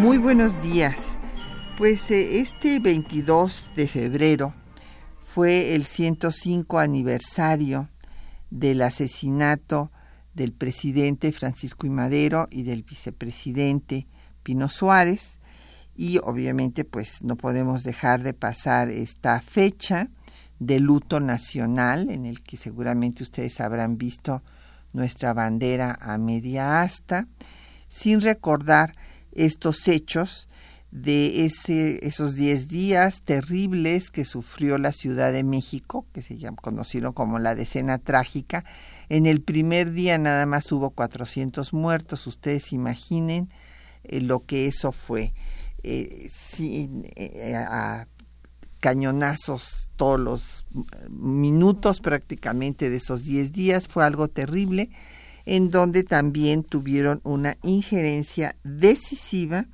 Muy buenos días. Pues eh, este 22 de febrero fue el 105 aniversario del asesinato del presidente Francisco I. Madero y del vicepresidente Pino Suárez y obviamente pues no podemos dejar de pasar esta fecha de luto nacional en el que seguramente ustedes habrán visto nuestra bandera a media asta sin recordar estos hechos de ese, esos 10 días terribles que sufrió la Ciudad de México, que se conocido como la decena trágica. En el primer día nada más hubo 400 muertos, ustedes imaginen eh, lo que eso fue. Eh, eh, a cañonazos todos los minutos prácticamente de esos 10 días, fue algo terrible en donde también tuvieron una injerencia decisiva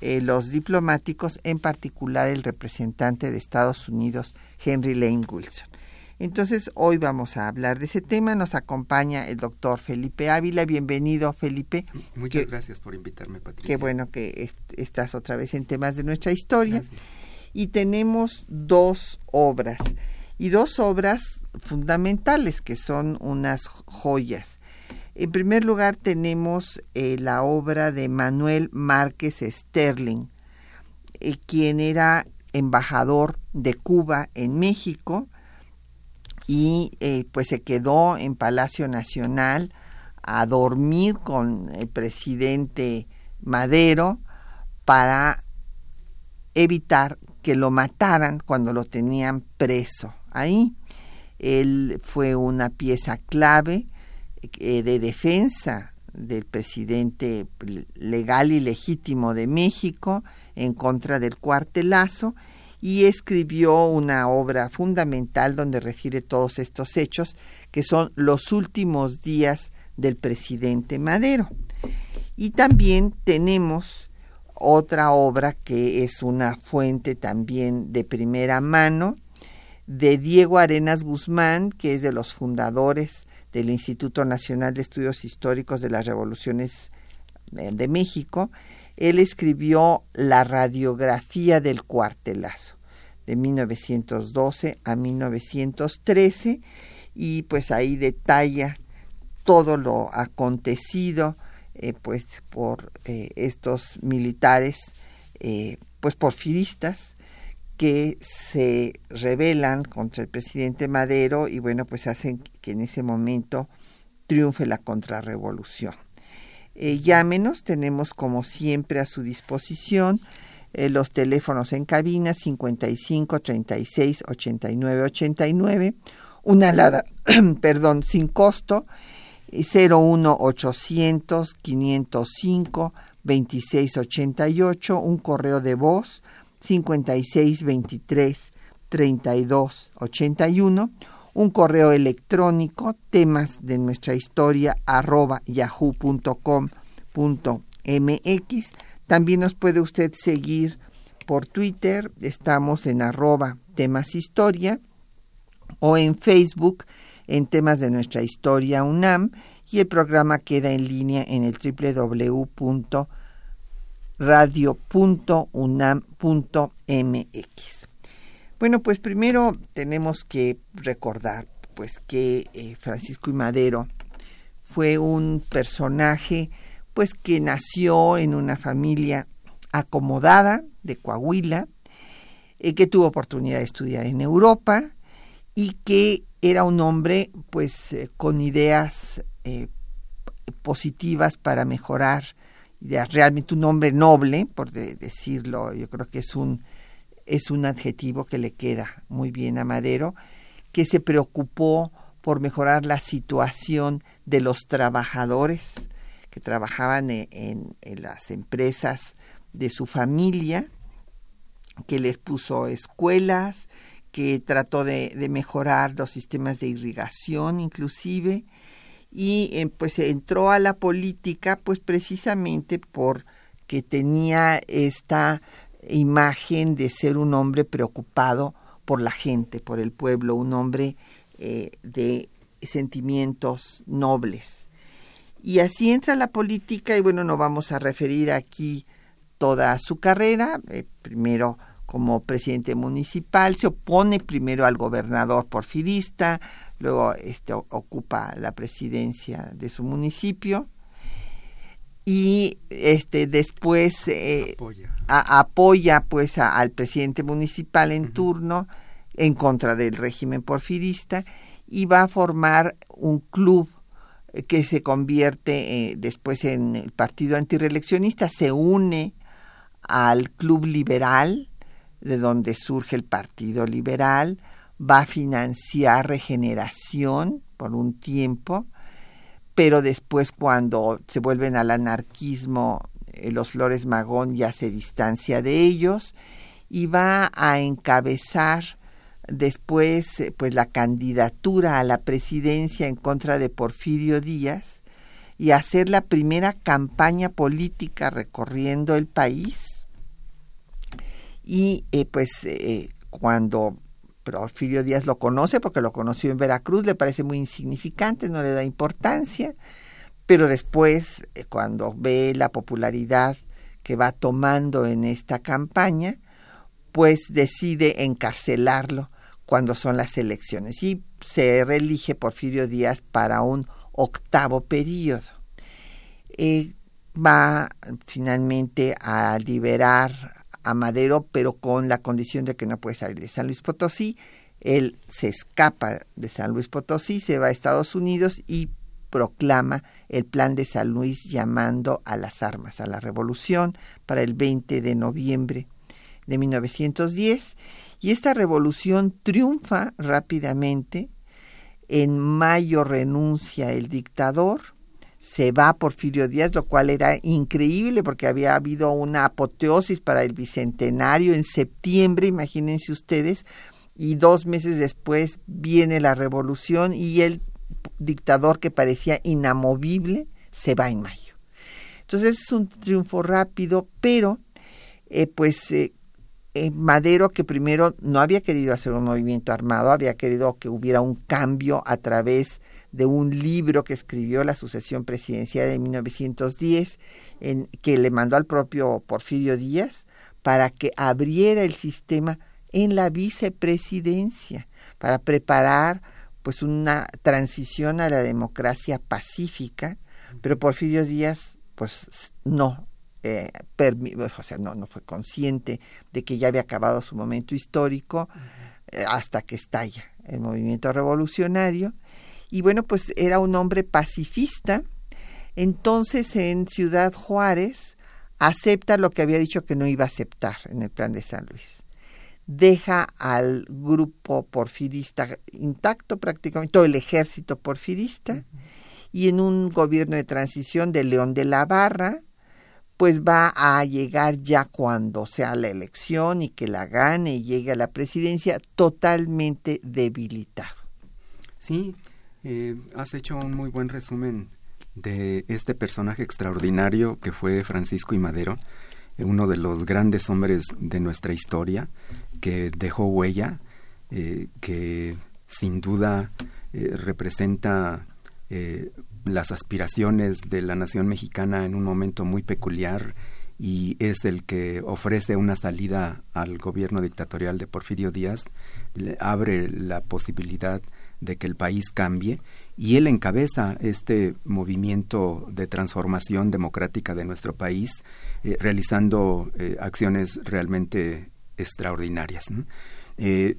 eh, los diplomáticos, en particular el representante de Estados Unidos, Henry Lane Wilson. Entonces, hoy vamos a hablar de ese tema. Nos acompaña el doctor Felipe Ávila. Bienvenido, Felipe. Muchas gracias por invitarme, Patricia. Qué bueno que estás otra vez en temas de nuestra historia. Y tenemos dos obras, y dos obras fundamentales que son unas joyas. En primer lugar tenemos eh, la obra de Manuel Márquez Sterling, eh, quien era embajador de Cuba en México y eh, pues se quedó en Palacio Nacional a dormir con el presidente Madero para evitar que lo mataran cuando lo tenían preso ahí. Él fue una pieza clave eh, de defensa del presidente legal y legítimo de México en contra del cuartelazo y escribió una obra fundamental donde refiere todos estos hechos que son los últimos días del presidente Madero. Y también tenemos otra obra que es una fuente también de primera mano de Diego Arenas Guzmán, que es de los fundadores del Instituto Nacional de Estudios Históricos de las Revoluciones eh, de México, él escribió la radiografía del cuartelazo de 1912 a 1913 y pues ahí detalla todo lo acontecido eh, pues por eh, estos militares pues porfiristas que se rebelan contra el presidente Madero y bueno, pues hacen que en ese momento triunfe la contrarrevolución. Eh, llámenos, tenemos como siempre a su disposición eh, los teléfonos en cabina 55 36 89 89, una alada, perdón, sin costo 01 800 505 26 88, un correo de voz 56 23 32 81, un correo electrónico temas de nuestra historia arroba yahoo.com.mx. También nos puede usted seguir por Twitter, estamos en arroba temas historia o en Facebook en temas de nuestra historia UNAM y el programa queda en línea en el www radio.unam.mx. Bueno, pues primero tenemos que recordar pues que eh, Francisco y Madero fue un personaje pues que nació en una familia acomodada de Coahuila, eh, que tuvo oportunidad de estudiar en Europa y que era un hombre pues eh, con ideas positivas para mejorar realmente un hombre noble, por decirlo, yo creo que es un, es un adjetivo que le queda muy bien a Madero, que se preocupó por mejorar la situación de los trabajadores que trabajaban e, en, las empresas de su familia, que les puso escuelas, que trató de, mejorar los sistemas de irrigación inclusive, y eh, pues entró a la política pues precisamente porque tenía esta imagen de ser un hombre preocupado por la gente, por el pueblo, un hombre eh, de sentimientos nobles. Y así entra la política y bueno, no vamos a referir aquí toda su carrera. Eh, primero como presidente municipal, se opone primero al gobernador porfirista, luego este, ocupa la presidencia de su municipio y este después eh, apoya. pues al presidente municipal en turno en contra del régimen porfirista y va a formar un club que se convierte eh, después en el partido antireeleccionista, se une al Club Liberal, de donde surge el Partido Liberal, va a financiar regeneración por un tiempo, pero después cuando se vuelven al anarquismo, eh, los Flores Magón ya se distancia de ellos y va a encabezar después eh, pues la candidatura a la presidencia en contra de Porfirio Díaz y hacer la primera campaña política recorriendo el país. Y eh, pues cuando Porfirio Díaz lo conoce porque lo conoció en Veracruz le parece muy insignificante no le da importancia pero después cuando ve la popularidad que va tomando en esta campaña pues decide encarcelarlo cuando son las elecciones y se reelige Porfirio Díaz para un octavo periodo. Eh, va finalmente a liberar a Madero, pero con la condición de que no puede salir de San Luis Potosí. Él se escapa de San Luis Potosí, se va a Estados Unidos y proclama el plan de San Luis llamando a las armas, a la revolución, para el 20 de noviembre de 1910 y esta revolución triunfa rápidamente. En mayo renuncia el dictador, se va Porfirio Díaz, lo cual era increíble porque había habido una apoteosis para el bicentenario en septiembre, imagínense ustedes, y dos meses después viene la revolución y el dictador que parecía inamovible se va en mayo. Entonces es un triunfo rápido, pero eh, pues eh, eh, Madero, que primero no había querido hacer un movimiento armado, había querido que hubiera un cambio a través de un libro que escribió la sucesión presidencial en 1910, en, que le mandó al propio Porfirio Díaz para que abriera el sistema en la vicepresidencia, para preparar pues una transición a la democracia pacífica, pero Porfirio Díaz pues no, eh, o sea, no, no fue consciente de que ya había acabado su momento histórico eh, hasta que estalla el movimiento revolucionario. Y bueno, pues era un hombre pacifista. Entonces en Ciudad Juárez acepta lo que había dicho que no iba a aceptar en el plan de San Luis. Deja al grupo porfirista intacto prácticamente, todo el ejército porfirista, y en un gobierno de transición de León de la Barra, pues va a llegar ya cuando sea la elección y que la gane y llegue a la presidencia totalmente debilitado. Sí, eh, has hecho un muy buen resumen de este personaje extraordinario que fue Francisco y Madero, eh, uno de los grandes hombres de nuestra historia, que dejó huella, eh, que sin duda representa las aspiraciones de la nación mexicana en un momento muy peculiar y es el que ofrece una salida al gobierno dictatorial de Porfirio Díaz, le abre la posibilidad de que el país cambie y él encabeza este movimiento de transformación democrática de nuestro país, eh, realizando eh, acciones realmente extraordinarias. Eh,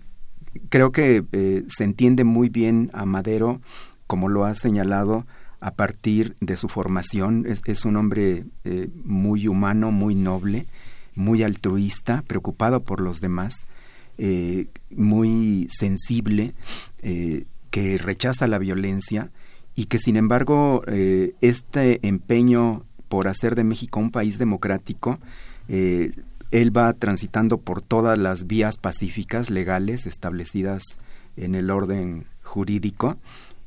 creo que se entiende muy bien a Madero, como lo ha señalado, a partir de su formación. Es, un hombre muy humano, muy noble, muy altruista, preocupado por los demás, eh, muy sensible, eh, que rechaza la violencia y que sin embargo eh, este empeño por hacer de México un país democrático, él va transitando por todas las vías pacíficas legales establecidas en el orden jurídico.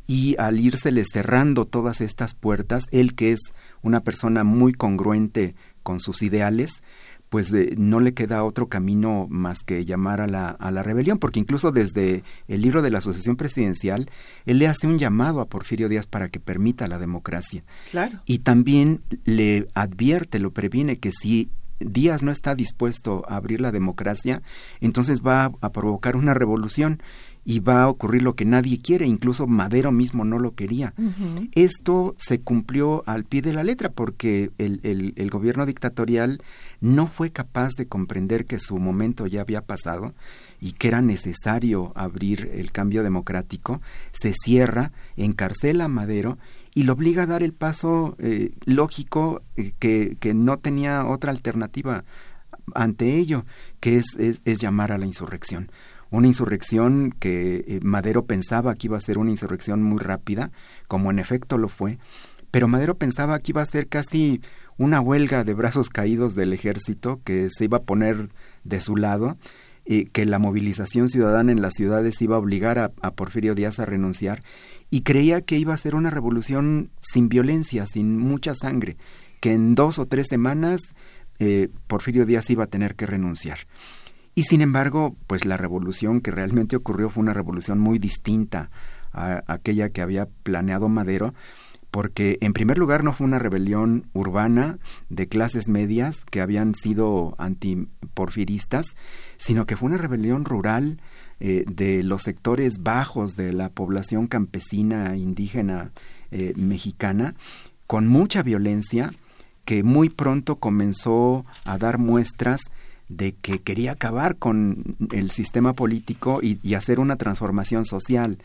Y al írsele cerrando todas estas puertas, él que es una persona muy congruente con sus ideales, pues no le queda otro camino más que llamar a la, a la rebelión, porque incluso desde el libro de la Asociación Presidencial, él le hace un llamado a Porfirio Díaz para que permita la democracia. Claro. Y también le advierte, lo previene, que si Díaz no está dispuesto a abrir la democracia, entonces va a provocar una revolución y va a ocurrir lo que nadie quiere, incluso Madero mismo no lo quería. Esto se cumplió al pie de la letra porque el, el, gobierno dictatorial no fue capaz de comprender que su momento ya había pasado y que era necesario abrir el cambio democrático, se cierra, encarcela a Madero y lo obliga a dar el paso eh, lógico eh, que, que, no tenía otra alternativa ante ello, que es, es llamar a la insurrección una insurrección que eh, Madero pensaba que iba a ser una insurrección muy rápida, como en efecto lo fue, pero Madero pensaba que iba a ser casi una huelga de brazos caídos del ejército que se iba a poner de su lado y que la movilización ciudadana en las ciudades iba a obligar a, Porfirio Díaz a renunciar y creía que iba a ser una revolución sin violencia, sin mucha sangre, que en dos o tres semanas eh, Porfirio Díaz iba a tener que renunciar. Y sin embargo, pues la revolución que realmente ocurrió fue una revolución muy distinta a aquella que había planeado Madero, porque en primer lugar no fue una rebelión urbana de clases medias que habían sido antiporfiristas, sino que fue una rebelión rural eh, de los sectores bajos de la población campesina indígena eh, mexicana, con mucha violencia, que muy pronto comenzó a dar muestras de que quería acabar con el sistema político y, hacer una transformación social.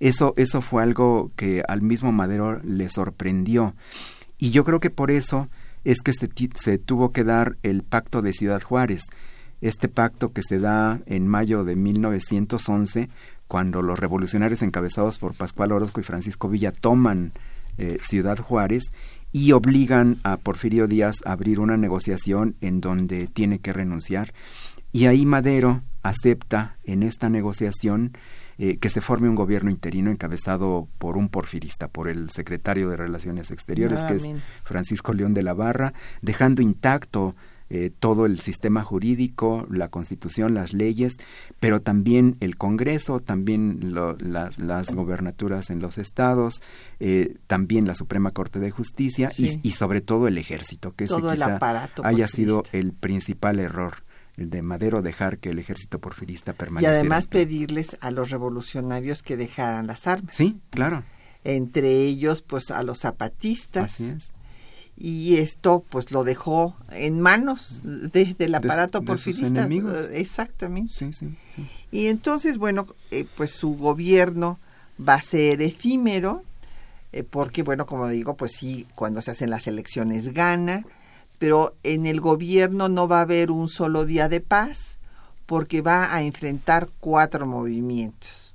Eso, eso fue algo que al mismo Madero le sorprendió. Y yo creo que por eso es que se, se tuvo que dar el pacto de Ciudad Juárez. Este pacto que se da en mayo de 1911, cuando los revolucionarios encabezados por Pascual Orozco y Francisco Villa toman eh, Ciudad Juárez y obligan a Porfirio Díaz a abrir una negociación en donde tiene que renunciar. Y ahí Madero acepta en esta negociación eh, que se forme un gobierno interino encabezado por un porfirista, por el secretario de Relaciones Exteriores, que es Francisco León de la Barra, dejando intacto eh, todo el sistema jurídico, la constitución, las leyes, pero también el Congreso, también las gobernaturas en los estados, eh, también la Suprema Corte de Justicia y, sobre todo el ejército, que todo quizá haya sido el principal error el de Madero dejar que el ejército porfirista permaneciera. Y además pedirles a los revolucionarios que dejaran las armas. Sí, claro. Entre ellos, pues a los zapatistas. Así es y esto pues lo dejó en manos del aparato de, porfirista. enemigos. Eh, exactamente. Sí, sí, Y entonces, bueno, eh, pues su gobierno va a ser efímero, eh, porque, bueno, como digo, pues sí, cuando se hacen las elecciones gana, pero en el gobierno no va a haber un solo día de paz, porque va a enfrentar cuatro movimientos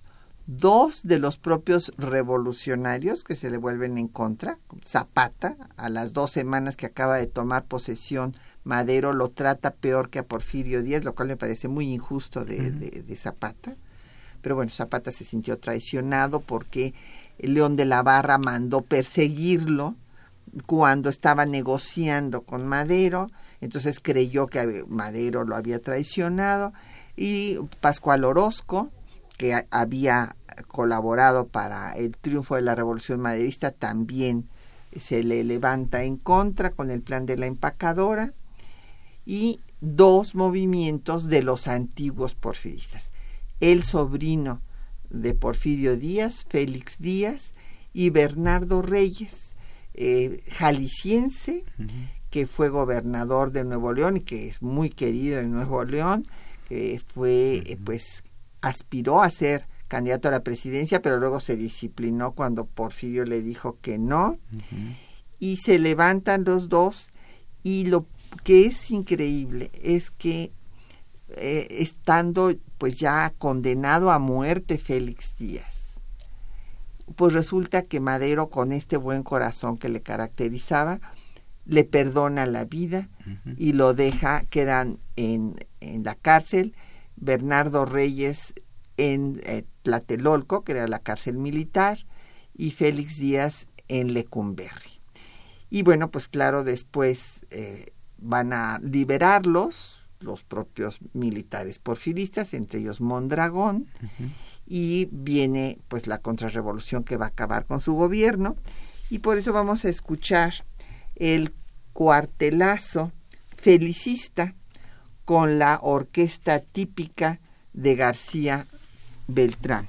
dos de los propios revolucionarios que se le vuelven en contra. Zapata, a las dos semanas que acaba de tomar posesión, Madero lo trata peor que a Porfirio Díaz, lo cual me parece muy injusto de, de, Zapata. Pero bueno, Zapata se sintió traicionado porque León de la Barra mandó perseguirlo cuando estaba negociando con Madero, entonces creyó que Madero lo había traicionado y Pascual Orozco, que había colaborado para el triunfo de la revolución maderista también se le levanta en contra con el plan de la empacadora y dos movimientos de los antiguos porfiristas. El sobrino de Porfirio Díaz, Félix Díaz, y Bernardo Reyes, eh, jalisciense, que fue gobernador de Nuevo León y que es muy querido en Nuevo León, que fue pues aspiró a ser candidato a la presidencia, pero luego se disciplinó cuando Porfirio le dijo que no. Y se levantan los dos. Y lo que es increíble es que eh, estando pues ya condenado a muerte Félix Díaz, pues resulta que Madero, con este buen corazón que le caracterizaba, le perdona la vida y lo deja, quedan en, en la cárcel Bernardo Reyes en eh, Tlatelolco, que era la cárcel militar, y Félix Díaz en Lecumberri. Y bueno, pues claro, después eh, van a liberarlos los propios militares porfiristas, entre ellos Mondragón, y viene pues la contrarrevolución que va a acabar con su gobierno, y por eso vamos a escuchar el cuartelazo felicista con la orquesta típica de García Beltrán.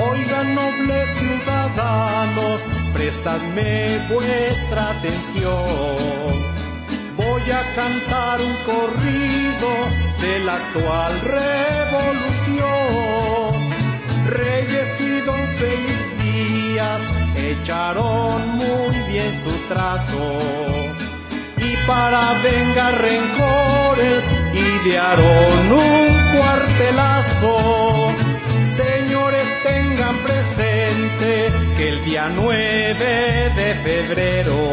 Oigan, nobles ciudadanos, prestadme vuestra atención. Voy a cantar un corrido de la actual revolución. Reyes y don Feliz Díaz echaron muy bien su trazo. Y para vengar rencores idearon un cuartelazo señores tengan presente que el día 9 de febrero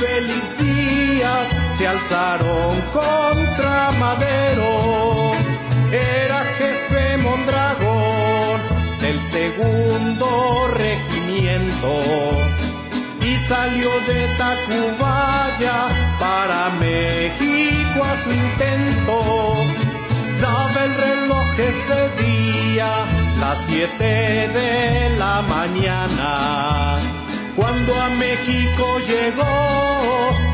Feliz Díaz se alzaron contra Madero. Era jefe Mondragón del segundo regimiento y salió de Tacubaya para México a su intento Daba el reloj ese día, las siete de la mañana. Cuando a México llegó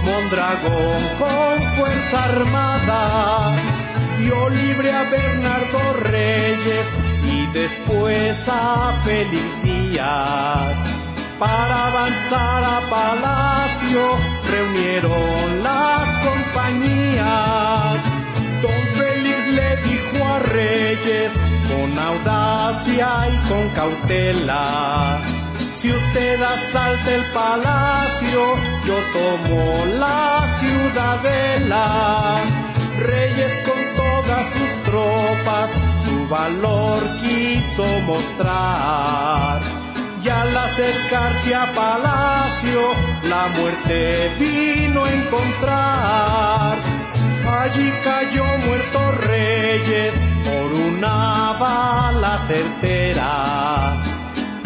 Mondragón con fuerza armada, dio libre a Bernardo Reyes y después a Félix Díaz. Para avanzar a Palacio reunieron las compañías. Don le dijo a Reyes con audacia y con cautela. Si usted asalta el palacio, yo tomo la ciudadela. Reyes con todas sus tropas, su valor quiso mostrar. Y al acercarse a palacio, la muerte vino a encontrar Allí cayó muerto Reyes por una bala certera.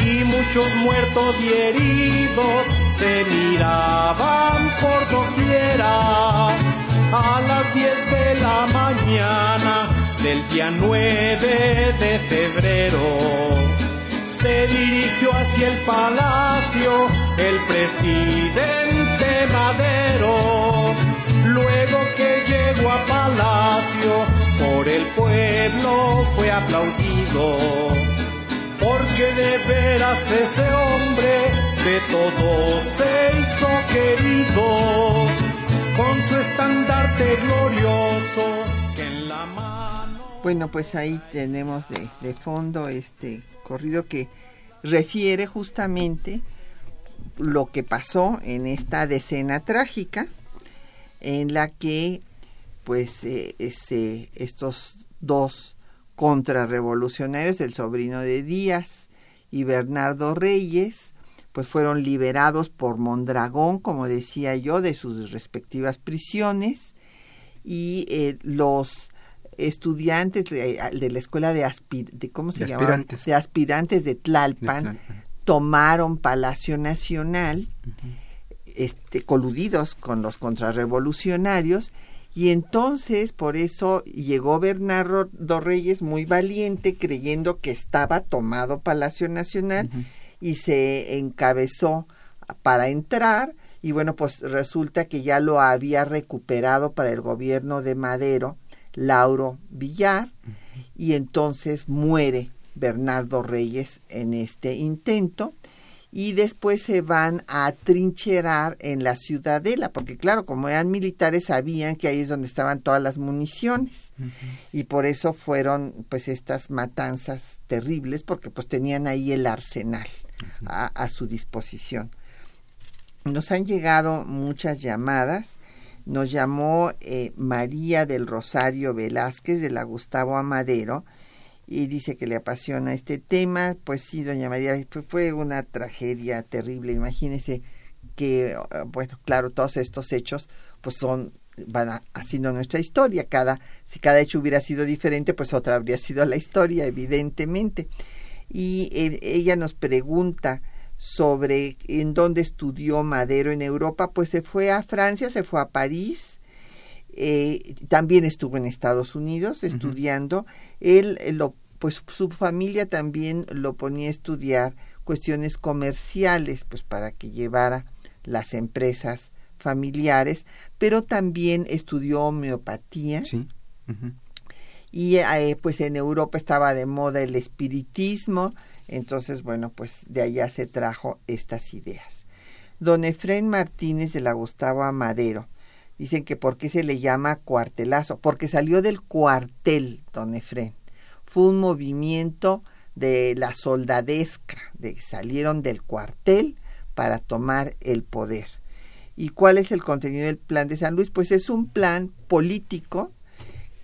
Y muchos muertos y heridos se miraban por doquiera. A las diez de la mañana del día 9 de febrero se dirigió hacia el palacio el presidente Madero. Luego que llegó a palacio, por el pueblo fue aplaudido. De veras ese hombre de todos se hizo querido, con su estandarte glorioso que en la mano. Bueno, pues ahí tenemos de, de fondo este corrido que refiere justamente lo que pasó en esta decena trágica en la que pues eh, estos dos contrarrevolucionarios, el sobrino de Díaz y Bernardo Reyes, pues fueron liberados por Mondragón, como decía yo, de sus respectivas prisiones. Y eh, los estudiantes de, la escuela de, de ¿cómo se aspirantes. de aspirantes de Tlalpan, tomaron Palacio Nacional este, coludidos con los contrarrevolucionarios y entonces por eso llegó Bernardo Reyes muy valiente creyendo que estaba tomado Palacio Nacional y se encabezó para entrar. Y bueno pues resulta que ya lo había recuperado para el gobierno de Madero Lauro Villar. Y entonces muere Bernardo Reyes en este intento y después se van a trincherar en la ciudadela, porque claro, como eran militares sabían que ahí es donde estaban todas las municiones y por eso fueron pues estas matanzas terribles porque pues tenían ahí el arsenal a, su disposición. Nos han llegado muchas llamadas. Nos llamó eh, María del Rosario Velázquez de la Gustavo Amadero, y dice que le apasiona este tema. Pues sí, doña María, fue una tragedia terrible. Imagínese que, ah, bueno, claro, todos estos hechos pues son van haciendo nuestra historia. Cada, si cada hecho hubiera sido diferente, pues otra habría sido la historia, evidentemente. Y eh, ella nos pregunta sobre en dónde estudió Madero en Europa, pues se fue a Francia, se fue a París, eh, también estuvo en Estados Unidos estudiando. Él eh, lo pues su familia también lo ponía a estudiar cuestiones comerciales, pues para que llevara las empresas familiares, pero también estudió homeopatía. Sí. Y eh, pues en Europa estaba de moda el espiritismo, entonces bueno, pues de allá se trajo estas ideas. Don Efrén Martínez de la Gustavo Amadero, dicen que por qué se le llama cuartelazo, porque salió del cuartel, don Efrén fue un movimiento de la soldadesca, de que salieron del cuartel para tomar el poder. ¿Y cuál es el contenido del plan de San Luis? Pues es un plan político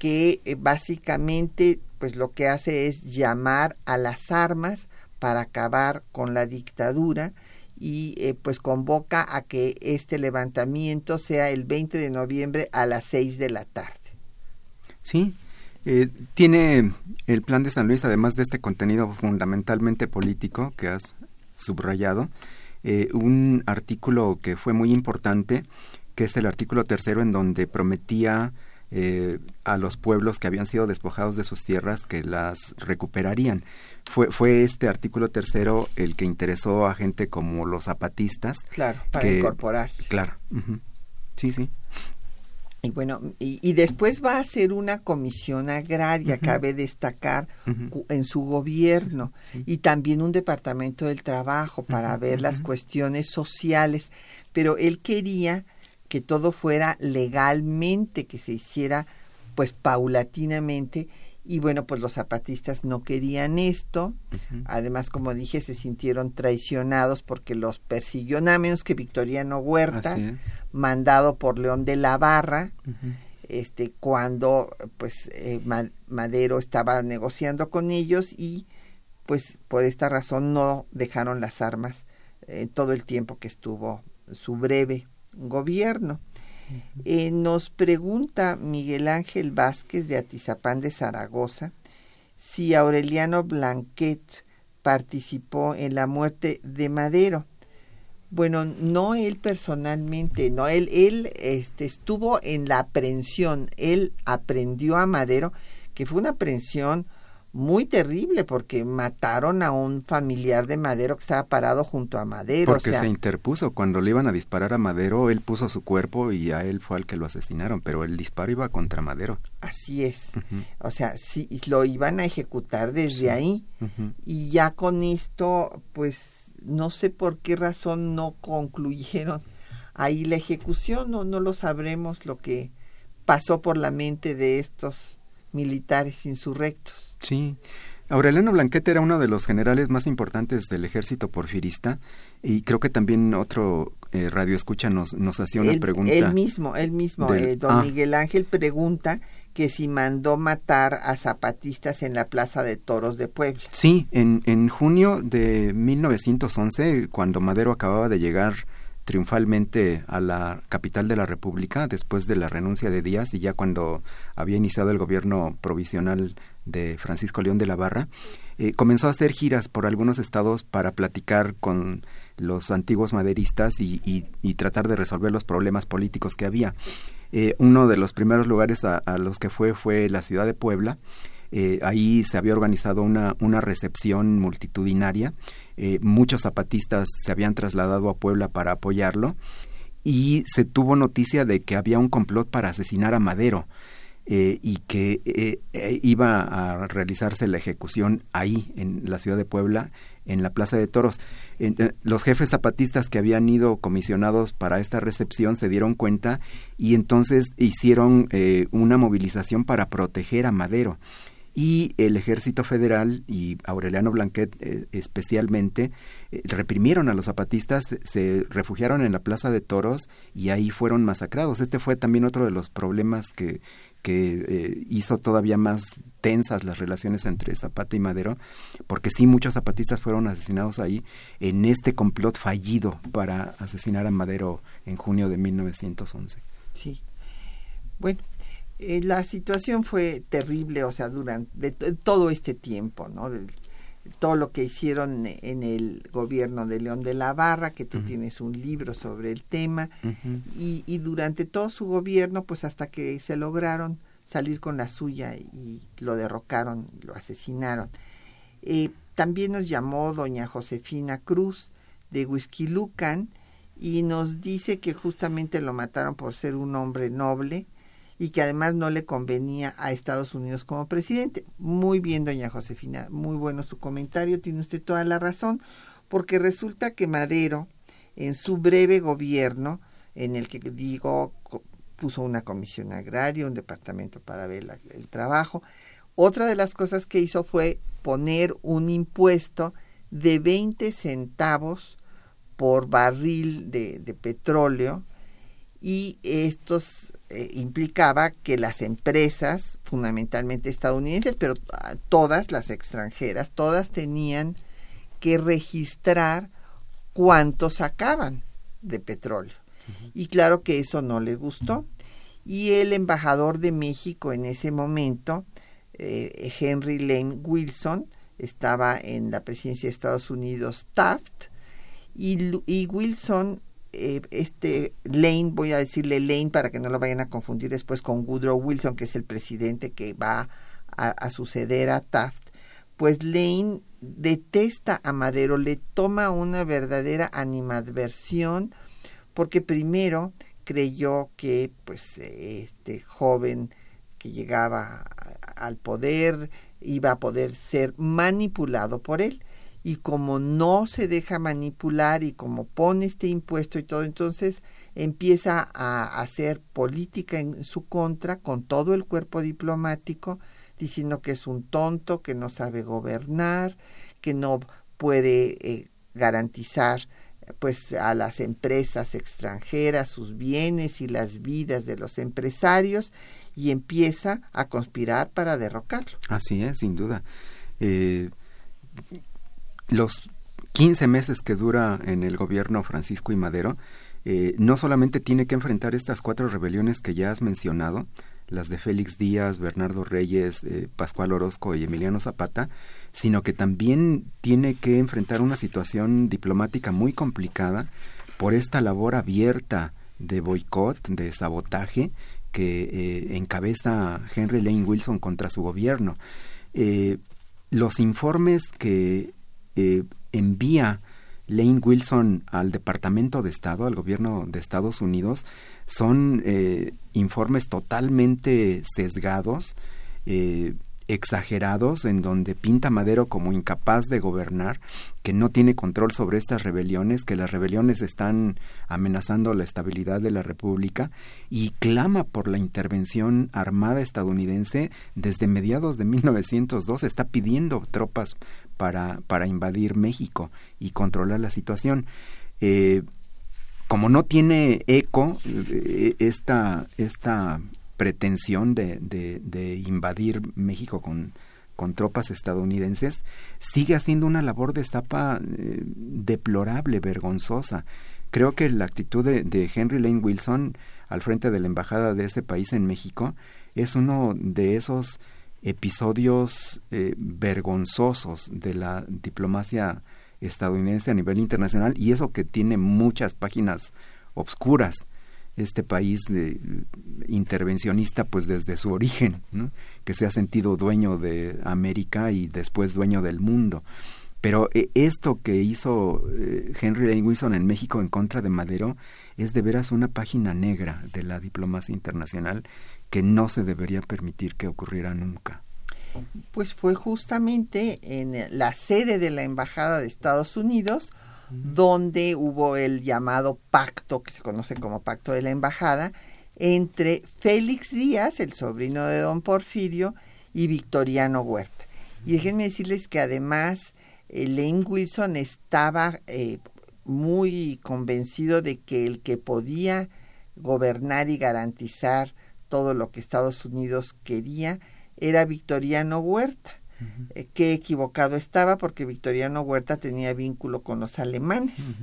que eh, básicamente pues lo que hace es llamar a las armas para acabar con la dictadura y eh, pues convoca a que este levantamiento sea el 20 de noviembre a las 6 de la tarde. Sí, eh, tiene el plan de San Luis, además de este contenido fundamentalmente político que has subrayado, eh, un artículo que fue muy importante, que es el artículo tercero, en donde prometía eh, a los pueblos que habían sido despojados de sus tierras que las recuperarían. Fue, fue este artículo tercero el que interesó a gente como los zapatistas. Claro, para incorporarse. Claro. Sí, sí. Y bueno, y, después va a ser una comisión agraria, cabe destacar, en su gobierno, y también un departamento del trabajo para ver las cuestiones sociales, pero él quería que todo fuera legalmente, que se hiciera pues paulatinamente. Y bueno, pues los zapatistas no querían esto. Además, como dije, se sintieron traicionados porque los persiguió nada menos que Victoriano Huerta, mandado por León de la Barra, este, cuando pues eh, Madero estaba negociando con ellos y pues por esta razón no dejaron las armas eh, todo el tiempo que estuvo su breve gobierno. Eh, nos pregunta Miguel Ángel Vázquez de Atizapán de Zaragoza si Aureliano Blanquet participó en la muerte de Madero. Bueno, no él personalmente, no él, él este, estuvo en la aprehensión, él aprendió a Madero, que fue una aprehensión muy terrible porque mataron a un familiar de Madero que estaba parado junto a Madero. Porque se interpuso. Cuando le iban a disparar a Madero, él puso su cuerpo y a él fue al que lo asesinaron, pero el disparo iba contra Madero. Así es. O sea, sí, lo iban a ejecutar desde ahí. Y ya con esto, pues no sé por qué razón no concluyeron ahí la ejecución, no, no lo sabremos lo que pasó por la mente de estos militares insurrectos. Sí. Aureliano Blanquete era uno de los generales más importantes del ejército porfirista y creo que también otro eh, radio escucha nos, nos hacía una pregunta. Él mismo, él mismo, eh, don ah. Miguel Ángel pregunta que si mandó matar a zapatistas en la Plaza de Toros de Puebla. Sí, en, en junio de 1911, cuando Madero acababa de llegar triunfalmente a la capital de la República después de la renuncia de Díaz y ya cuando había iniciado el gobierno provisional de Francisco León de la Barra, eh, comenzó a hacer giras por algunos estados para platicar con los antiguos maderistas y, tratar de resolver los problemas políticos que había. Eh, uno de los primeros lugares a, los que fue fue la ciudad de Puebla. Eh, ahí se había organizado una, una recepción multitudinaria. Muchos zapatistas se habían trasladado a Puebla para apoyarlo y se tuvo noticia de que había un complot para asesinar a Madero eh, y que eh, eh, iba a realizarse la ejecución ahí, en la ciudad de Puebla, en la Plaza de Toros. los jefes zapatistas que habían ido comisionados para esta recepción se dieron cuenta y entonces hicieron una movilización para proteger a Madero y el ejército federal y Aureliano Blanquet eh, especialmente eh, reprimieron a los zapatistas, se refugiaron en la Plaza de Toros y ahí fueron masacrados. Este fue también otro de los problemas que, que eh, hizo todavía más tensas las relaciones entre Zapata y Madero, porque sí muchos zapatistas fueron asesinados ahí en este complot fallido para asesinar a Madero en junio de 1911. Sí. Bueno, eh, la situación fue terrible, o sea, durante todo este tiempo, ¿no? todo lo que hicieron en el gobierno de León de la Barra, que tú tienes un libro sobre el tema, y, y, durante todo su gobierno, pues hasta que se lograron salir con la suya y lo derrocaron, lo asesinaron. Eh, también nos llamó doña Josefina Cruz de Lucan y nos dice que justamente lo mataron por ser un hombre noble, y que además no le convenía a Estados Unidos como presidente. Muy bien, doña Josefina, muy bueno su comentario, tiene usted toda la razón, porque resulta que Madero, en su breve gobierno, en el que digo, puso una comisión agraria, un departamento para ver el trabajo, otra de las cosas que hizo fue poner un impuesto de 20 centavos por barril de, de petróleo y estos eh, implicaba que las empresas, fundamentalmente estadounidenses, pero todas las extranjeras, todas tenían que registrar cuánto sacaban de petróleo. Y claro que eso no les gustó. Y el embajador de México en ese momento, eh, Henry Lane Wilson, estaba en la presidencia de Estados Unidos, Taft, y, y Wilson eh, este Lane, voy a decirle Lane para que no lo vayan a confundir después con Woodrow Wilson, que es el presidente que va a, suceder a Taft, pues Lane detesta a Madero, le toma una verdadera animadversión, porque primero creyó que pues este joven que llegaba al poder iba a poder ser manipulado por él y como no se deja manipular y como pone este impuesto y todo, entonces empieza a hacer política en su contra con todo el cuerpo diplomático, diciendo que es un tonto, que no sabe gobernar, que no puede eh, garantizar pues a las empresas extranjeras sus bienes y las vidas de los empresarios y empieza a conspirar para derrocarlo. Así es, sin duda. Eh, los 15 meses que dura en el gobierno Francisco y Madero, eh, no solamente tiene que enfrentar estas cuatro rebeliones que ya has mencionado, las de Félix Díaz, Bernardo Reyes, eh, Pascual Orozco y Emiliano Zapata, sino que también tiene que enfrentar una situación diplomática muy complicada por esta labor abierta de boicot, de sabotaje que eh, encabeza Henry Lane Wilson contra su gobierno. los informes que eh, envía Lane Wilson al Departamento de Estado, al gobierno de Estados Unidos, son eh, informes totalmente sesgados, eh, exagerados en donde pinta Madero como incapaz de gobernar, que no tiene control sobre estas rebeliones, que las rebeliones están amenazando la estabilidad de la República y clama por la intervención armada estadounidense desde mediados de 1902, está pidiendo tropas para, para invadir México y controlar la situación. Eh, como no tiene eco eh, esta, esta pretensión de, de, invadir México con, con tropas estadounidenses, sigue haciendo una labor de estapa eh, deplorable, vergonzosa. Creo que la actitud de, Henry Lane Wilson al frente de la embajada de ese país en México es uno de esos episodios eh, vergonzosos de la diplomacia estadounidense a nivel internacional y eso que tiene muchas páginas obscuras este país de, intervencionista pues desde su origen, que se ha sentido dueño de América y después dueño del mundo. Pero eh, esto que hizo eh, Henry Lane Wilson en México en contra de Madero es de veras una página negra de la diplomacia internacional que no se debería permitir que ocurriera nunca. Pues fue justamente en la sede de la Embajada de Estados Unidos donde hubo el llamado pacto, que se conoce como pacto de la Embajada, entre Félix Díaz, el sobrino de don Porfirio, y Victoriano Huerta. Y déjenme decirles que además eh, Lane Wilson estaba eh, muy convencido de que el que podía gobernar y garantizar todo lo que Estados Unidos quería era Victoriano Huerta. Eh, qué equivocado estaba porque Victoriano Huerta tenía vínculo con los alemanes.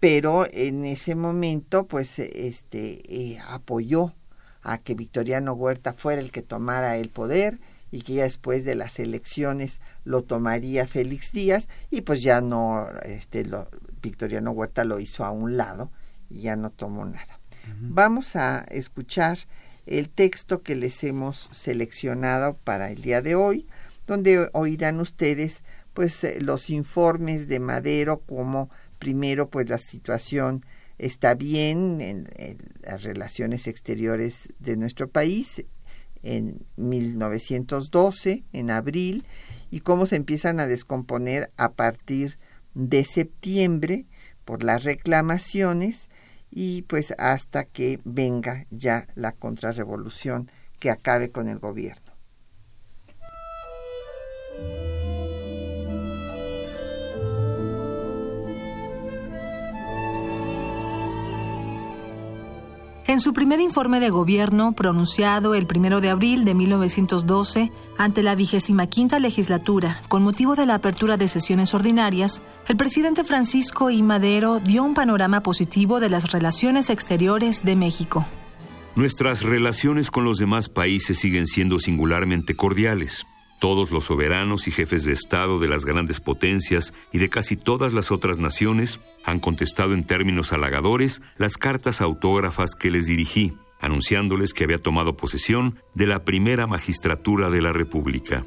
Pero en ese momento, pues, este, eh, apoyó a que Victoriano Huerta fuera el que tomara el poder y que ya después de las elecciones lo tomaría Félix Díaz y pues ya no, este, lo, Victoriano Huerta lo hizo a un lado y ya no tomó nada. Vamos a escuchar el texto que les hemos seleccionado para el día de hoy, donde oirán ustedes pues eh, los informes de Madero como primero pues la situación está bien en, las relaciones exteriores de nuestro país en 1912 en abril y cómo se empiezan a descomponer a partir de septiembre por las reclamaciones y pues hasta que venga ya la contrarrevolución que acabe con el gobierno. En su primer informe de gobierno, pronunciado el 1 de abril de 1912 ante la vigésima quinta legislatura, con motivo de la apertura de sesiones ordinarias, el presidente Francisco I. Madero dio un panorama positivo de las relaciones exteriores de México. Nuestras relaciones con los demás países siguen siendo singularmente cordiales. Todos los soberanos y jefes de Estado de las grandes potencias y de casi todas las otras naciones han contestado en términos halagadores las cartas autógrafas que les dirigí, anunciándoles que había tomado posesión de la primera magistratura de la República.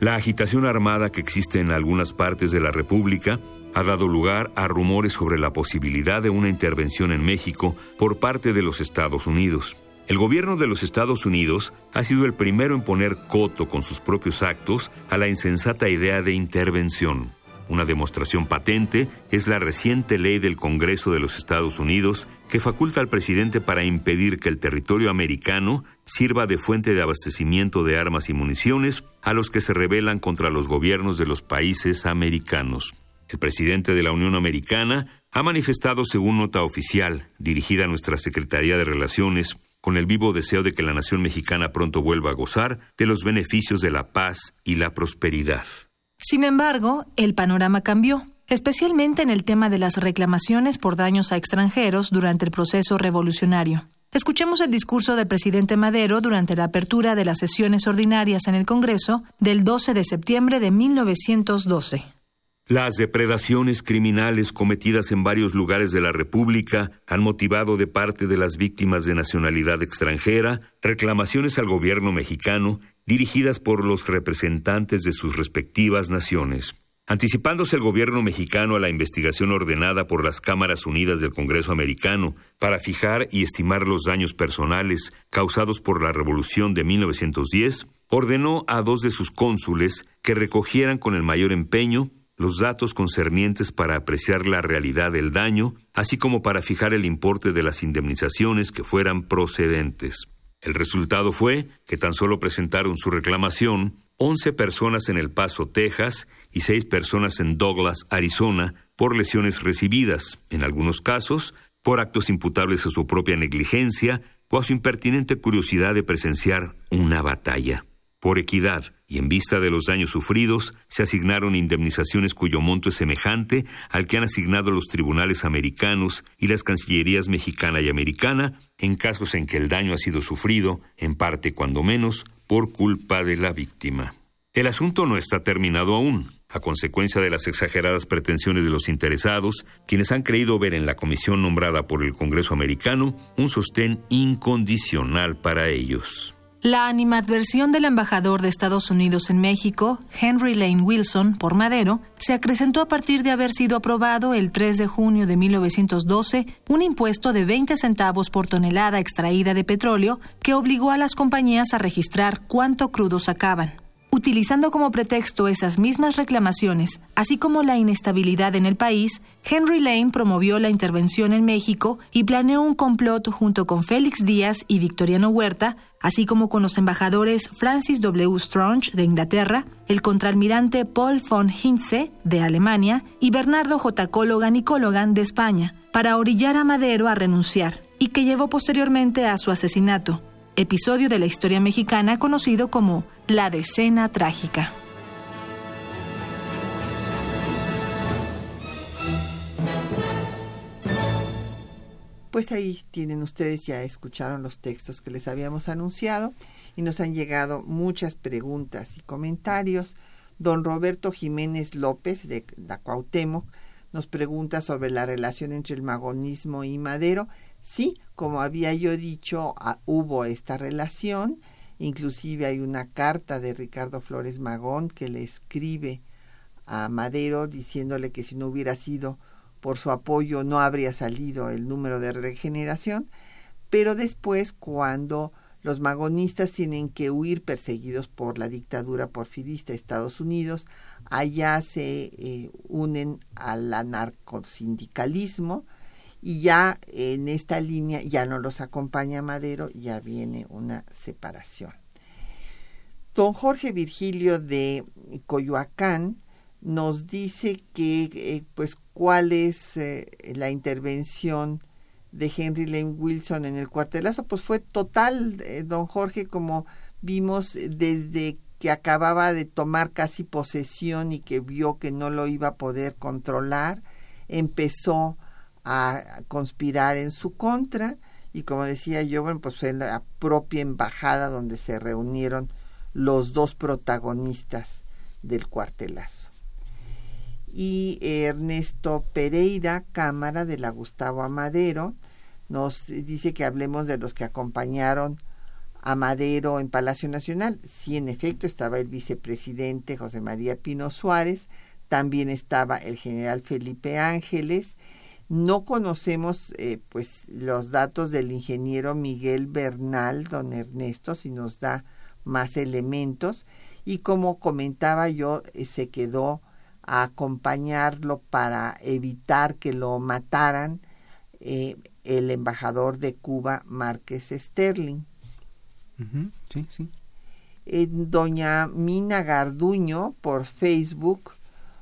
La agitación armada que existe en algunas partes de la República ha dado lugar a rumores sobre la posibilidad de una intervención en México por parte de los Estados Unidos. El gobierno de los Estados Unidos ha sido el primero en poner coto con sus propios actos a la insensata idea de intervención. Una demostración patente es la reciente ley del Congreso de los Estados Unidos que faculta al presidente para impedir que el territorio americano sirva de fuente de abastecimiento de armas y municiones a los que se rebelan contra los gobiernos de los países americanos. El presidente de la Unión Americana ha manifestado, según nota oficial dirigida a nuestra Secretaría de Relaciones, con el vivo deseo de que la nación mexicana pronto vuelva a gozar de los beneficios de la paz y la prosperidad. Sin embargo, el panorama cambió, especialmente en el tema de las reclamaciones por daños a extranjeros durante el proceso revolucionario. Escuchemos el discurso del presidente Madero durante la apertura de las sesiones ordinarias en el Congreso del 12 de septiembre de 1912. Las depredaciones criminales cometidas en varios lugares de la República han motivado de parte de las víctimas de nacionalidad extranjera reclamaciones al gobierno mexicano dirigidas por los representantes de sus respectivas naciones. Anticipándose el gobierno mexicano a la investigación ordenada por las Cámaras Unidas del Congreso americano para fijar y estimar los daños personales causados por la Revolución de 1910, ordenó a dos de sus cónsules que recogieran con el mayor empeño los datos concernientes para apreciar la realidad del daño, así como para fijar el importe de las indemnizaciones que fueran procedentes. El resultado fue que tan solo presentaron su reclamación 11 personas en El Paso, Texas, y 6 personas en Douglas, Arizona, por lesiones recibidas, en algunos casos, por actos imputables a su propia negligencia o a su impertinente curiosidad de presenciar una batalla. Por equidad y en vista de los daños sufridos, se asignaron indemnizaciones cuyo monto es semejante al que han asignado los tribunales americanos y las cancillerías mexicana y americana en casos en que el daño ha sido sufrido, en parte cuando menos, por culpa de la víctima. El asunto no está terminado aún. A consecuencia de las exageradas pretensiones de los interesados, quienes han creído ver en la comisión nombrada por el Congreso americano un sostén incondicional para ellos. La animadversión del embajador de Estados Unidos en México, Henry Lane Wilson, por Madero, se acrecentó a partir de haber sido aprobado el 3 de junio de 1912 un impuesto de 20 centavos por tonelada extraída de petróleo que obligó a las compañías a registrar cuánto crudo sacaban. Utilizando como pretexto esas mismas reclamaciones, así como la inestabilidad en el país, Henry Lane promovió la intervención en México y planeó un complot junto con Félix Díaz y Victoriano Huerta, así como con los embajadores Francis W. Strong de Inglaterra, el contraalmirante Paul von Hintze de Alemania y Bernardo J. Cologan y Cologan de España, para orillar a Madero a renunciar, y que llevó posteriormente a su asesinato, episodio de la historia mexicana conocido como la Decena Trágica. Pues ahí tienen ustedes, ya escucharon los textos que les habíamos anunciado y nos han llegado muchas preguntas y comentarios. Don Roberto Jiménez López de la Cuauhtémoc nos pregunta sobre la relación entre el magonismo y Madero Sí, como había yo dicho, ah, hubo esta relación, inclusive hay una carta de Ricardo Flores Magón que le escribe a Madero diciéndole que si no hubiera sido por su apoyo no habría salido el número de regeneración, pero después cuando los magonistas tienen que huir perseguidos por la dictadura porfirista de Estados Unidos, allá se eh, unen al anarcosindicalismo, y ya en esta línea ya no los acompaña Madero, ya viene una separación. Don Jorge Virgilio de Coyoacán nos dice que eh, pues cuál es eh, la intervención de Henry Lane Wilson en el cuartelazo, pues fue total, eh, don Jorge, como vimos desde que acababa de tomar casi posesión y que vio que no lo iba a poder controlar, empezó a conspirar en su contra y como decía yo, bueno, pues en la propia embajada donde se reunieron los dos protagonistas del cuartelazo. Y Ernesto Pereira, Cámara de la Gustavo Amadero, nos dice que hablemos de los que acompañaron a Madero en Palacio Nacional. Sí, en efecto, estaba el vicepresidente José María Pino Suárez, también estaba el general Felipe Ángeles, no conocemos eh, pues los datos del ingeniero Miguel Bernal, don Ernesto, si nos da más elementos. Y como comentaba yo, eh, se quedó a acompañarlo para evitar que lo mataran eh, el embajador de Cuba, Márquez Sterling. sí, sí. doña Mina Garduño por Facebook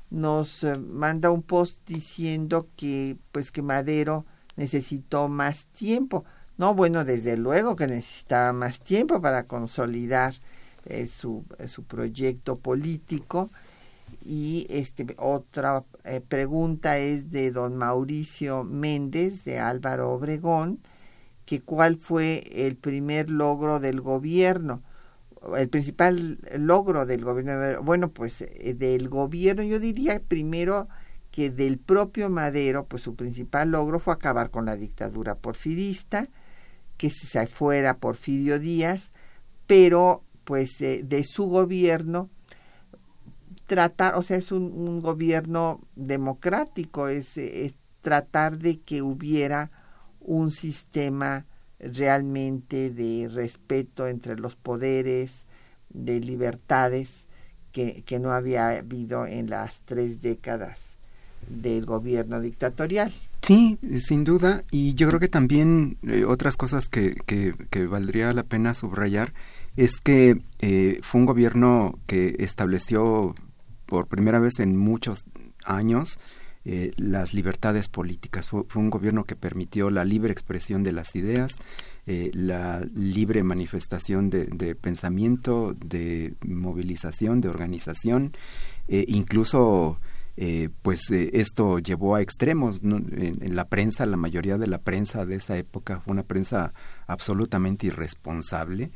nos eh, manda un post diciendo que pues que Madero necesitó más tiempo. No, bueno, desde luego que necesitaba más tiempo para consolidar eh, su, su, proyecto político. Y este, otra eh, pregunta es de don Mauricio Méndez, de Álvaro Obregón, que cuál fue el primer logro del gobierno el principal logro del gobierno bueno pues eh, del gobierno yo diría primero que del propio Madero pues su principal logro fue acabar con la dictadura porfirista que se fuera Porfirio Díaz pero pues de su gobierno tratar o sea es un, gobierno democrático es, es tratar de que hubiera un sistema realmente de respeto entre los poderes, de libertades que, que no había habido en las tres décadas del gobierno dictatorial. Sí, sin duda, y yo creo que también eh, otras cosas que, que, que, valdría la pena subrayar es que eh, fue un gobierno que estableció por primera vez en muchos años eh, las libertades políticas. Fue, un gobierno que permitió la libre expresión de las ideas, eh, la libre manifestación de, pensamiento, de movilización, de organización, eh, incluso pues esto llevó a extremos en, la prensa, la mayoría de la prensa de esa época fue una prensa absolutamente irresponsable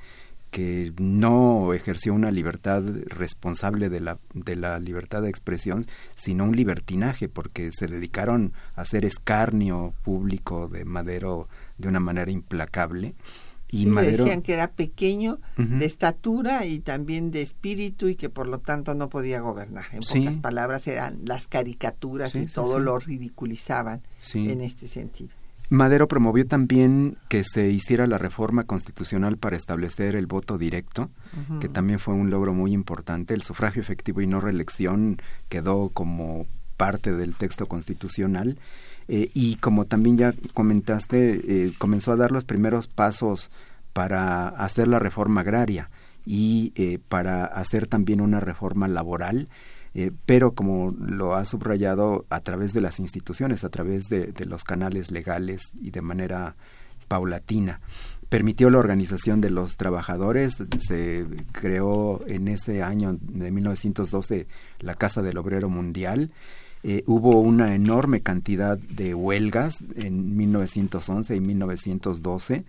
que no ejerció una libertad responsable de la, de la libertad de expresión, sino un libertinaje, porque se dedicaron a hacer escarnio público de Madero de una manera implacable. Y Sí, Madero, decían que era pequeño de estatura y también de espíritu y que por lo tanto no podía gobernar. En Sí. pocas palabras eran las caricaturas Sí, y todo lo ridiculizaban en este sentido. Madero promovió también que se hiciera la reforma constitucional para establecer el voto directo, que también fue un logro muy importante. El sufragio efectivo y no reelección quedó como parte del texto constitucional. Eh, y como también ya comentaste, eh, comenzó a dar los primeros pasos para hacer la reforma agraria y eh, para hacer también una reforma laboral, eh, pero como lo ha subrayado a través de las instituciones, a través de, los canales legales y de manera paulatina. Permitió la organización de los trabajadores, se creó en ese año de 1912 la Casa del Obrero Mundial, eh, hubo una enorme cantidad de huelgas en 1911 y 1912.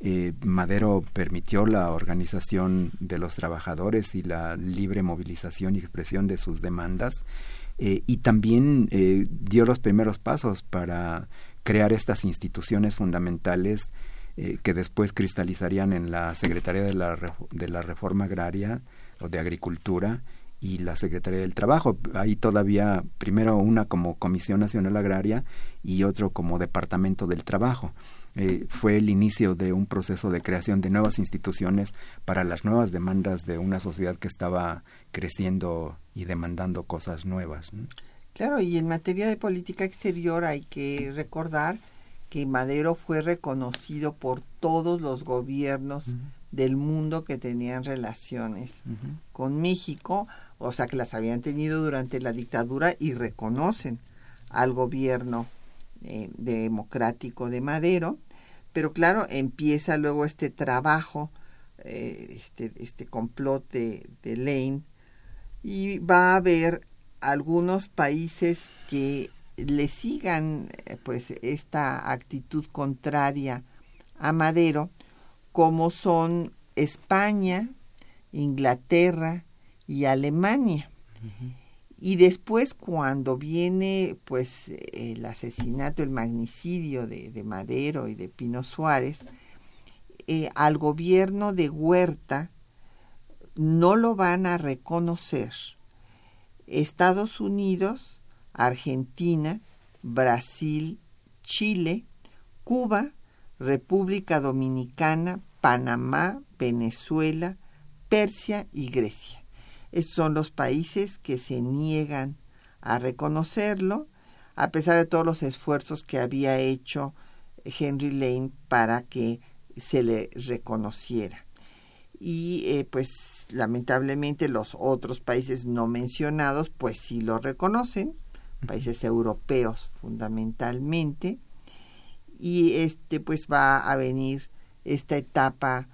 Eh, Madero permitió la organización de los trabajadores y la libre movilización y expresión de sus demandas eh, y también eh, dio los primeros pasos para crear estas instituciones fundamentales eh, que después cristalizarían en la Secretaría de la, de la Reforma Agraria o de Agricultura y la Secretaría del Trabajo. Hay todavía primero una como Comisión Nacional Agraria y otro como Departamento del Trabajo. Eh, fue el inicio de un proceso de creación de nuevas instituciones para las nuevas demandas de una sociedad que estaba creciendo y demandando cosas nuevas. ¿no? Claro, y en materia de política exterior hay que recordar que Madero fue reconocido por todos los gobiernos del mundo que tenían relaciones con México, o sea que las habían tenido durante la dictadura y reconocen al gobierno eh, democrático de Madero, pero claro, empieza luego este trabajo, eh, este, este complot de, Lane, y va a haber algunos países que le sigan eh, pues esta actitud contraria a Madero, como son España, Inglaterra y Alemania. Y después cuando viene pues el asesinato, el magnicidio de, de Madero y de Pino Suárez, eh, al gobierno de Huerta no lo van a reconocer Estados Unidos, Argentina, Brasil, Chile, Cuba, República Dominicana, Panamá, Venezuela, Persia y Grecia. Son los países que se niegan a reconocerlo, a pesar de todos los esfuerzos que había hecho Henry Lane para que se le reconociera. Y eh, pues lamentablemente los otros países no mencionados pues sí lo reconocen, países europeos fundamentalmente, y este pues va a venir esta etapa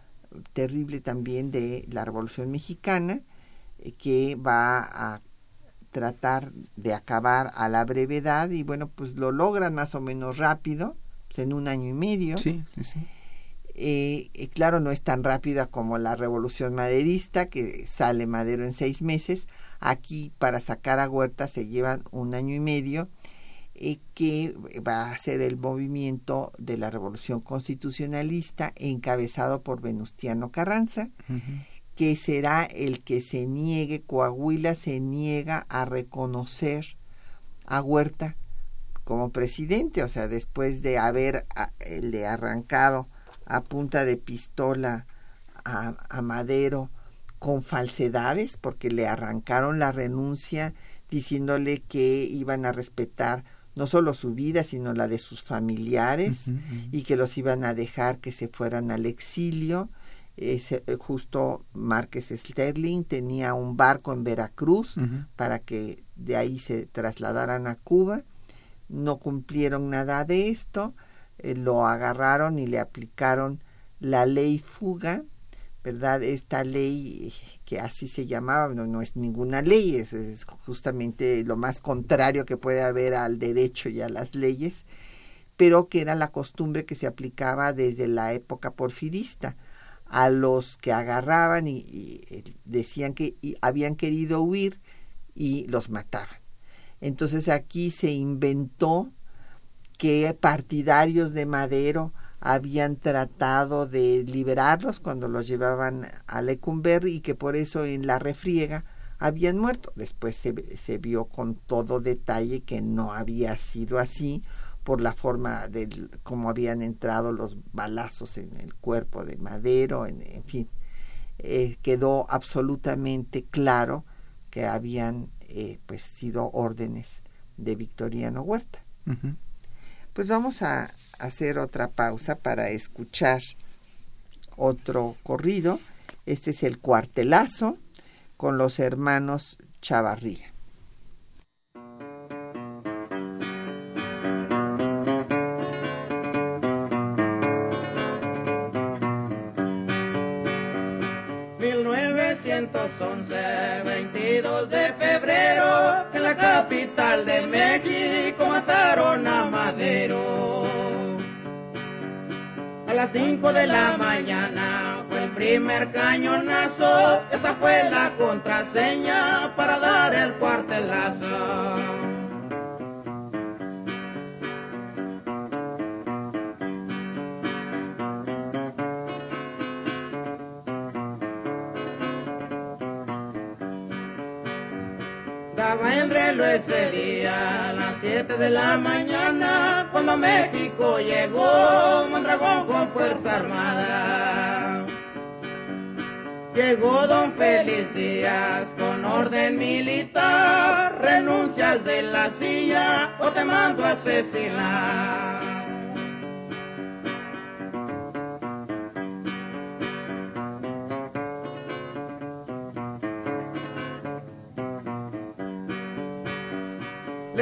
terrible también de la Revolución Mexicana, que va a tratar de acabar a la brevedad y bueno, pues lo logran más o menos rápido, pues en un año y medio. Sí, sí, sí. Eh, claro, no es tan rápida como la revolución maderista, que sale Madero en seis meses. Aquí, para sacar a Huerta, se llevan un año y medio, eh, que va a ser el movimiento de la revolución constitucionalista encabezado por Venustiano Carranza, que será el que se niegue, Coahuila se niega a reconocer a Huerta como presidente, o sea, después de haber a- le arrancado a punta de pistola a, a Madero con falsedades, porque le arrancaron la renuncia diciéndole que iban a respetar no solo su vida, sino la de sus familiares y que los iban a dejar que se fueran al exilio. Ese- eh, justo Márquez Sterling tenía un barco en Veracruz para que de ahí se trasladaran a Cuba. No cumplieron nada de esto, eh, lo agarraron y le aplicaron la ley fuga, ¿verdad? Esta ley que así se llamaba, no, no es ninguna ley, es, es justamente lo más contrario que puede haber al derecho y a las leyes, pero que era la costumbre que se aplicaba desde la época porfirista a los que agarraban y, eh, decían que habían querido huir y los mataban. Entonces aquí se inventó que partidarios de Madero habían tratado de liberarlos cuando los llevaban a Lecumberri y que por eso en la refriega habían muerto. Después se, se vio con todo detalle que no había sido así por la forma de cómo habían entrado los balazos en el cuerpo de Madero, en, fin, eh, quedó absolutamente claro que habían eh, pues sido órdenes de Victoriano Huerta. Pues vamos a hacer otra pausa para escuchar otro corrido. Este es el cuartelazo con los hermanos Chavarría. Once, 22 de febrero, en la capital de México mataron a Madero. A las 5 de la mañana fue el primer cañonazo, esa fue la contraseña para dar el cuartelazo. Ese día a las 7 de la mañana cuando México llegó Mondragón con Fuerza Armada. Llegó don Félix Díaz con orden militar, renuncias de la silla o te mando a asesinar.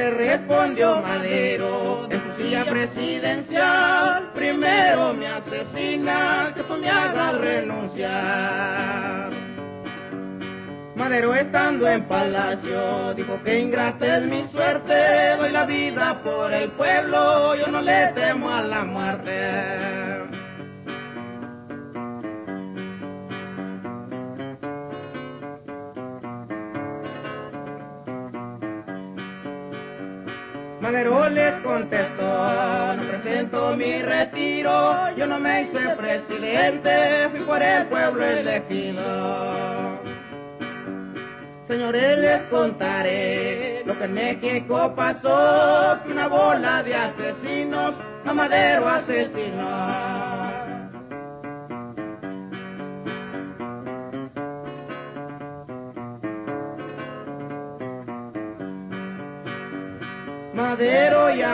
Respondió Madero en su silla presidencial, primero me asesina, que tú me hagas renunciar. Madero estando en palacio dijo que ingrata es mi suerte, doy la vida por el pueblo, yo no le temo a la muerte. Madero les contestó, no presento mi retiro, yo no me hice presidente, fui por el pueblo elegido. Señores, les contaré lo que en México pasó, una bola de asesinos a Madero asesinó.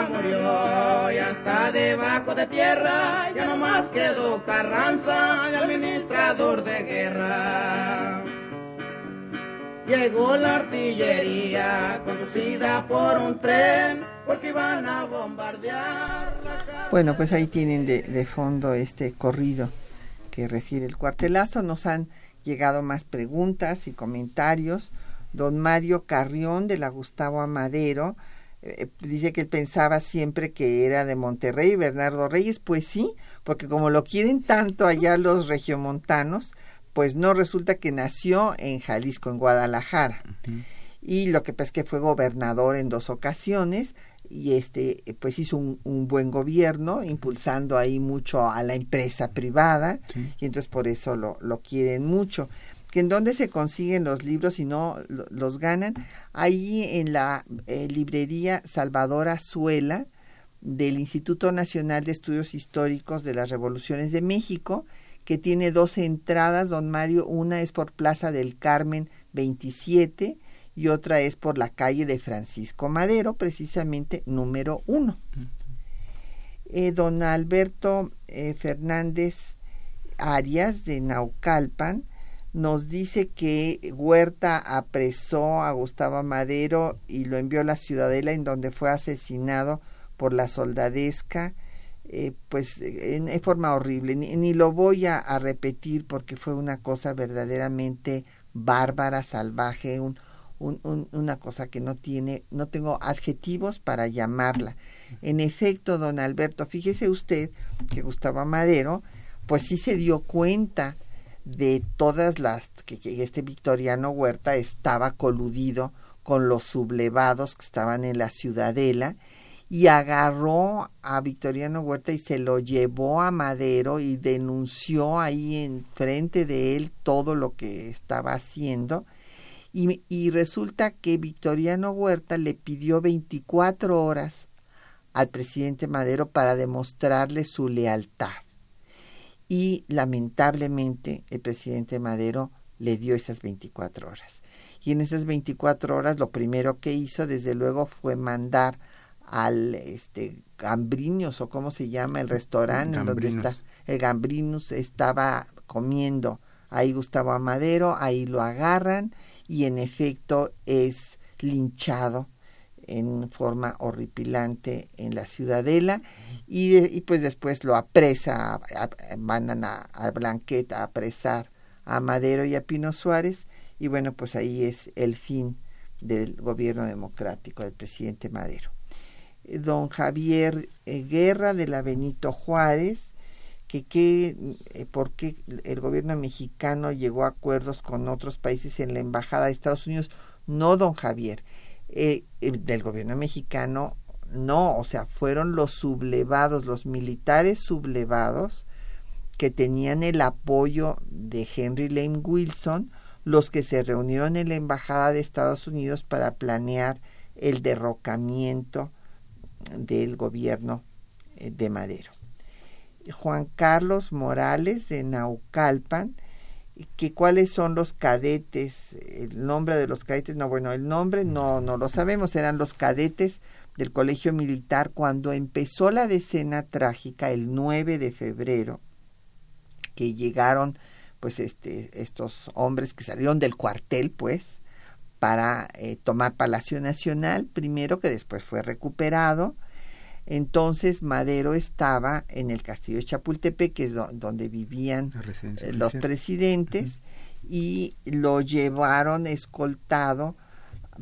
Murió, ya está debajo de tierra, ya nomás quedó Carranza, el administrador de guerra. Llegó la artillería conducida por un tren, porque iban a bombardear. La bueno, pues ahí tienen de, de fondo este corrido que refiere el cuartelazo. Nos han llegado más preguntas y comentarios. Don Mario Carrión de la Gustavo Amadero eh, dice que él pensaba siempre que era de Monterrey, Bernardo Reyes, pues sí, porque como lo quieren tanto allá los regiomontanos, pues no resulta que nació en Jalisco, en Guadalajara. Y lo que pasa es que fue gobernador en dos ocasiones y este pues hizo un, un buen gobierno impulsando ahí mucho a la empresa privada y entonces por eso lo, lo quieren mucho que en dónde se consiguen los libros y no los ganan, ahí en la eh, librería Salvador Azuela del Instituto Nacional de Estudios Históricos de las Revoluciones de México, que tiene dos entradas, don Mario, una es por Plaza del Carmen 27 y otra es por la calle de Francisco Madero, precisamente número uno. Eh, don Alberto eh, Fernández Arias de Naucalpan, nos dice que Huerta apresó a Gustavo Madero y lo envió a la Ciudadela en donde fue asesinado por la soldadesca, eh, pues en, forma horrible. Ni, lo voy a, repetir porque fue una cosa verdaderamente bárbara, salvaje, un, una cosa que no tiene, no tengo adjetivos para llamarla. En efecto, don Alberto, fíjese usted que Gustavo Madero, pues sí se dio cuenta de todas las que, este Victoriano Huerta estaba coludido con los sublevados que estaban en la ciudadela y agarró a Victoriano Huerta y se lo llevó a Madero y denunció ahí en frente de él todo lo que estaba haciendo. Y, y resulta que Victoriano Huerta le pidió 24 horas al presidente Madero para demostrarle su lealtad. Y lamentablemente el presidente Madero le dio esas 24 horas. Y en esas 24 horas lo primero que hizo, desde luego, fue mandar al este Gambrinos o cómo se llama el restaurante donde está. El Gambrinus estaba comiendo. Ahí Gustavo Amadero, ahí lo agarran y en efecto es linchado en forma horripilante en la ciudadela y, pues después lo apresa, mandan a, a a apresar a Madero y a Pino Suárez y bueno pues ahí es el fin del gobierno democrático del presidente Madero. Don Javier eh, Guerra de la Benito Juárez, que, que eh, por qué el gobierno mexicano llegó a acuerdos con otros países en la embajada de Estados Unidos. No, don Javier, eh, del gobierno mexicano no, o sea, fueron los sublevados, los militares sublevados que tenían el apoyo de Henry Lane Wilson, los que se reunieron en la embajada de Estados Unidos para planear el derrocamiento del gobierno eh, de Madero. Juan Carlos Morales de Naucalpan, que cuáles son los cadetes, el nombre de los cadetes, no, bueno, el nombre no, no lo sabemos, eran los cadetes del Colegio Militar cuando empezó la decena trágica el 9 de febrero, que llegaron pues este, estos hombres que salieron del cuartel, pues, para eh, tomar Palacio Nacional, primero que después fue recuperado. Entonces Madero estaba en el castillo de Chapultepec, que es donde vivían eh, los presidentes, y lo llevaron escoltado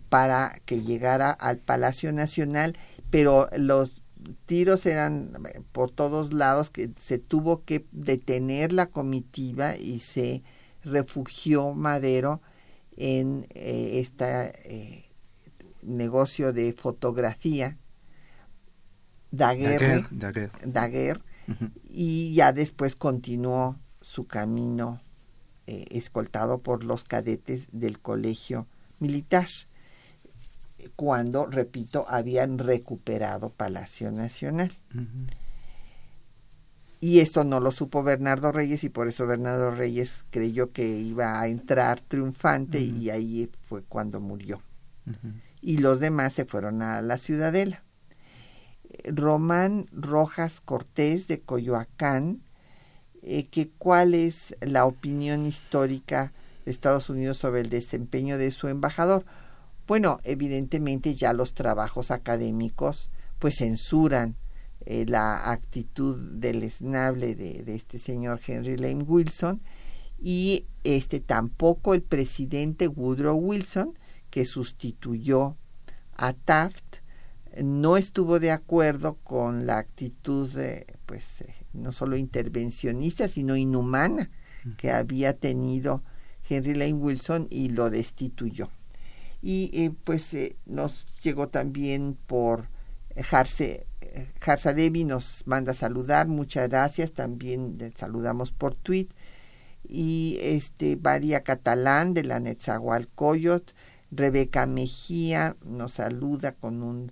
para que llegara al Palacio Nacional, pero los tiros eran eh, por todos lados, que se tuvo que detener la comitiva y se refugió Madero en este negocio de fotografía Daguerre, Daguerre, y ya después continuó su camino eh, escoltado por los cadetes del colegio militar, cuando, repito, habían recuperado Palacio Nacional. Y esto no lo supo Bernardo Reyes y por eso Bernardo Reyes creyó que iba a entrar triunfante y ahí fue cuando murió. Y los demás se fueron a la ciudadela. Román Rojas Cortés de Coyoacán, eh, que cuál es la opinión histórica de Estados Unidos sobre el desempeño de su embajador. Bueno, evidentemente ya los trabajos académicos pues censuran eh, la actitud deleznable de, de este señor Henry Lane Wilson y este tampoco el presidente Woodrow Wilson que sustituyó a Taft no estuvo de acuerdo con la actitud pues eh, no solo intervencionista sino inhumana que había tenido Henry Lane Wilson y lo destituyó. Y eh, pues eh, nos llegó también por Jarse Jarsa Devi nos manda a saludar muchas gracias también saludamos por tweet y este Varia Catalán de la Netzahualcoyot Rebeca Mejía nos saluda con un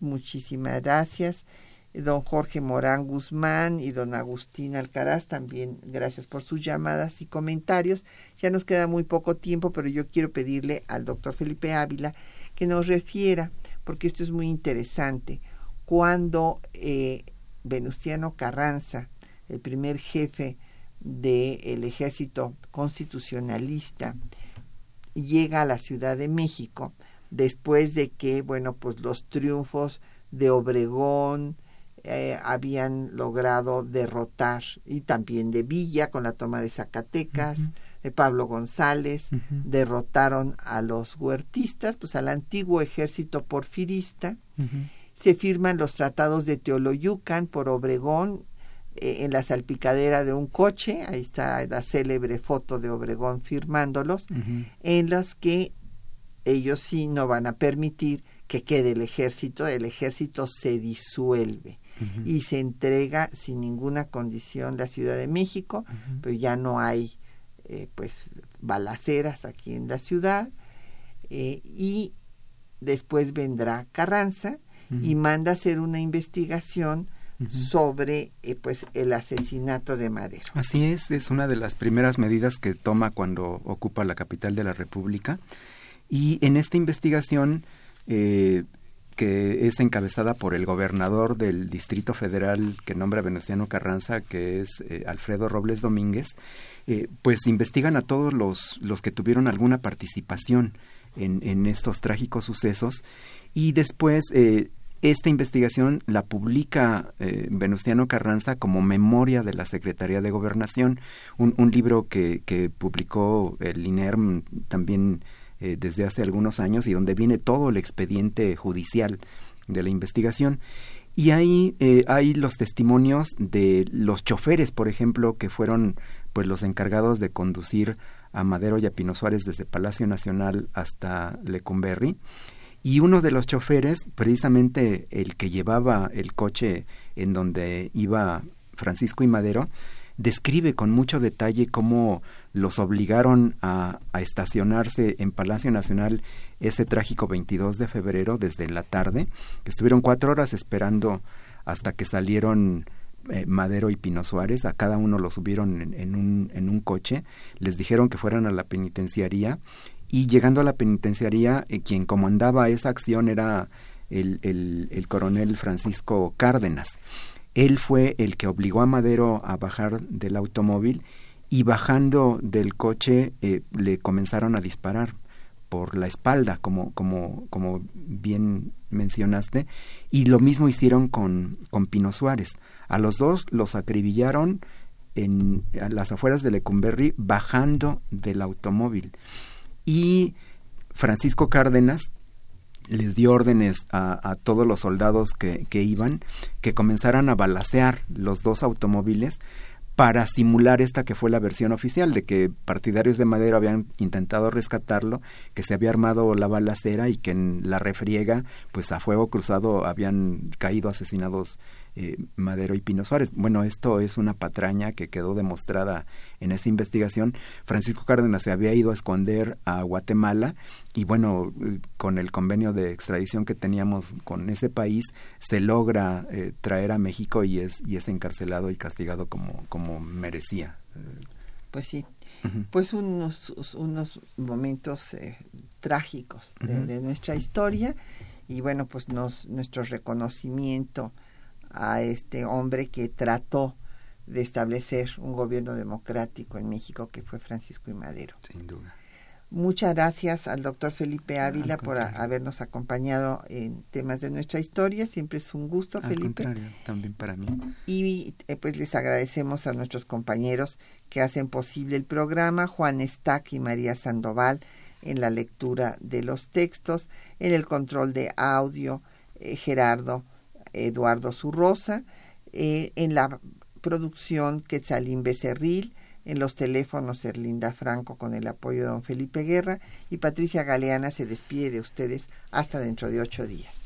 muchísimas gracias. Don Jorge Morán Guzmán y don Agustín Alcaraz, también gracias por sus llamadas y comentarios. Ya nos queda muy poco tiempo, pero yo quiero pedirle al doctor Felipe Ávila que nos refiera, porque esto es muy interesante, cuando eh, Venustiano Carranza, el primer jefe del ejército constitucionalista, llega a la Ciudad de México, después de que, bueno, pues los triunfos de Obregón eh, habían logrado derrotar, y también de Villa con la toma de Zacatecas, de Pablo González, derrotaron a los huertistas, pues al antiguo ejército porfirista. Se firman los tratados de Teoloyucan por Obregón eh, en la salpicadera de un coche, ahí está la célebre foto de Obregón firmándolos, en las que ellos sí no van a permitir que quede el ejército, el ejército se disuelve y se entrega sin ninguna condición la Ciudad de México, pero ya no hay eh, pues balaceras aquí en la ciudad eh, y después vendrá Carranza y manda hacer una investigación sobre eh, pues el asesinato de Madero. Así es, es una de las primeras medidas que toma cuando ocupa la capital de la República y en esta investigación eh, que es encabezada por el gobernador del Distrito Federal que nombra Venustiano Carranza, que es eh, Alfredo Robles Domínguez, pues investigan a todos los, los que tuvieron alguna participación en, en estos trágicos sucesos. Y después esta investigación la publica eh, Venustiano Carranza como memoria de la Secretaría de Gobernación, un, libro que, que, publicó el INERM también eh, desde hace algunos años y donde viene todo el expediente judicial de la investigación. Y ahí eh, hay los testimonios de los choferes, por ejemplo, que fueron pues los encargados de conducir a Madero y a Pino Suárez desde Palacio Nacional hasta Lecumberri y uno de los choferes, precisamente el que llevaba el coche en donde iba Francisco y Madero, describe con mucho detalle cómo los obligaron a, estacionarse en Palacio Nacional ese trágico 22 de febrero desde la tarde, estuvieron cuatro horas esperando hasta que salieron eh, Madero y Pino Suárez, a cada uno lo subieron en, un, en un coche, les dijeron que fueran a la penitenciaría y llegando a la penitenciaría, eh, quien comandaba esa acción era el, coronel Francisco Cárdenas. Él fue el que obligó a Madero a bajar del automóvil y bajando del coche eh, le comenzaron a disparar por la espalda, como, como, como bien mencionaste, y lo mismo hicieron con, con Pino Suárez. A los dos los acribillaron en las afueras de Lecumberri bajando del automóvil y Francisco Cárdenas les dio órdenes a, todos los soldados que, que, iban que comenzaran a balacear los dos automóviles para simular esta que fue la versión oficial de que partidarios de Madero habían intentado rescatarlo, que se había armado la balacera y que en la refriega, pues a fuego cruzado habían caído asesinados eh, Madero y Pino Suárez. Bueno, esto es una patraña que quedó demostrada en esta investigación. Francisco Cárdenas se había ido a esconder a Guatemala y bueno, eh, con el convenio de extradición que teníamos con ese país, se logra eh, traer a México y es, y es encarcelado y castigado como, como merecía. Pues sí, pues unos, unos momentos trágicos de, nuestra historia y bueno, pues nos, nuestro reconocimiento a este hombre que trató de establecer un gobierno democrático en México, que fue Francisco y Madero. Sin duda. Muchas gracias al doctor Felipe Ávila por habernos acompañado en temas de nuestra historia. Siempre es un gusto, Felipe. también para mí. Y eh, pues les agradecemos a nuestros compañeros que hacen posible el programa, Juan Estac y María Sandoval, en la lectura de los textos, en el control de audio, eh, Gerardo Eduardo Zurrosa, eh, en la producción Quetzalín Becerril, en los teléfonos Erlinda Franco con el apoyo de don Felipe Guerra y Patricia Galeana se despide de ustedes hasta dentro de ocho días.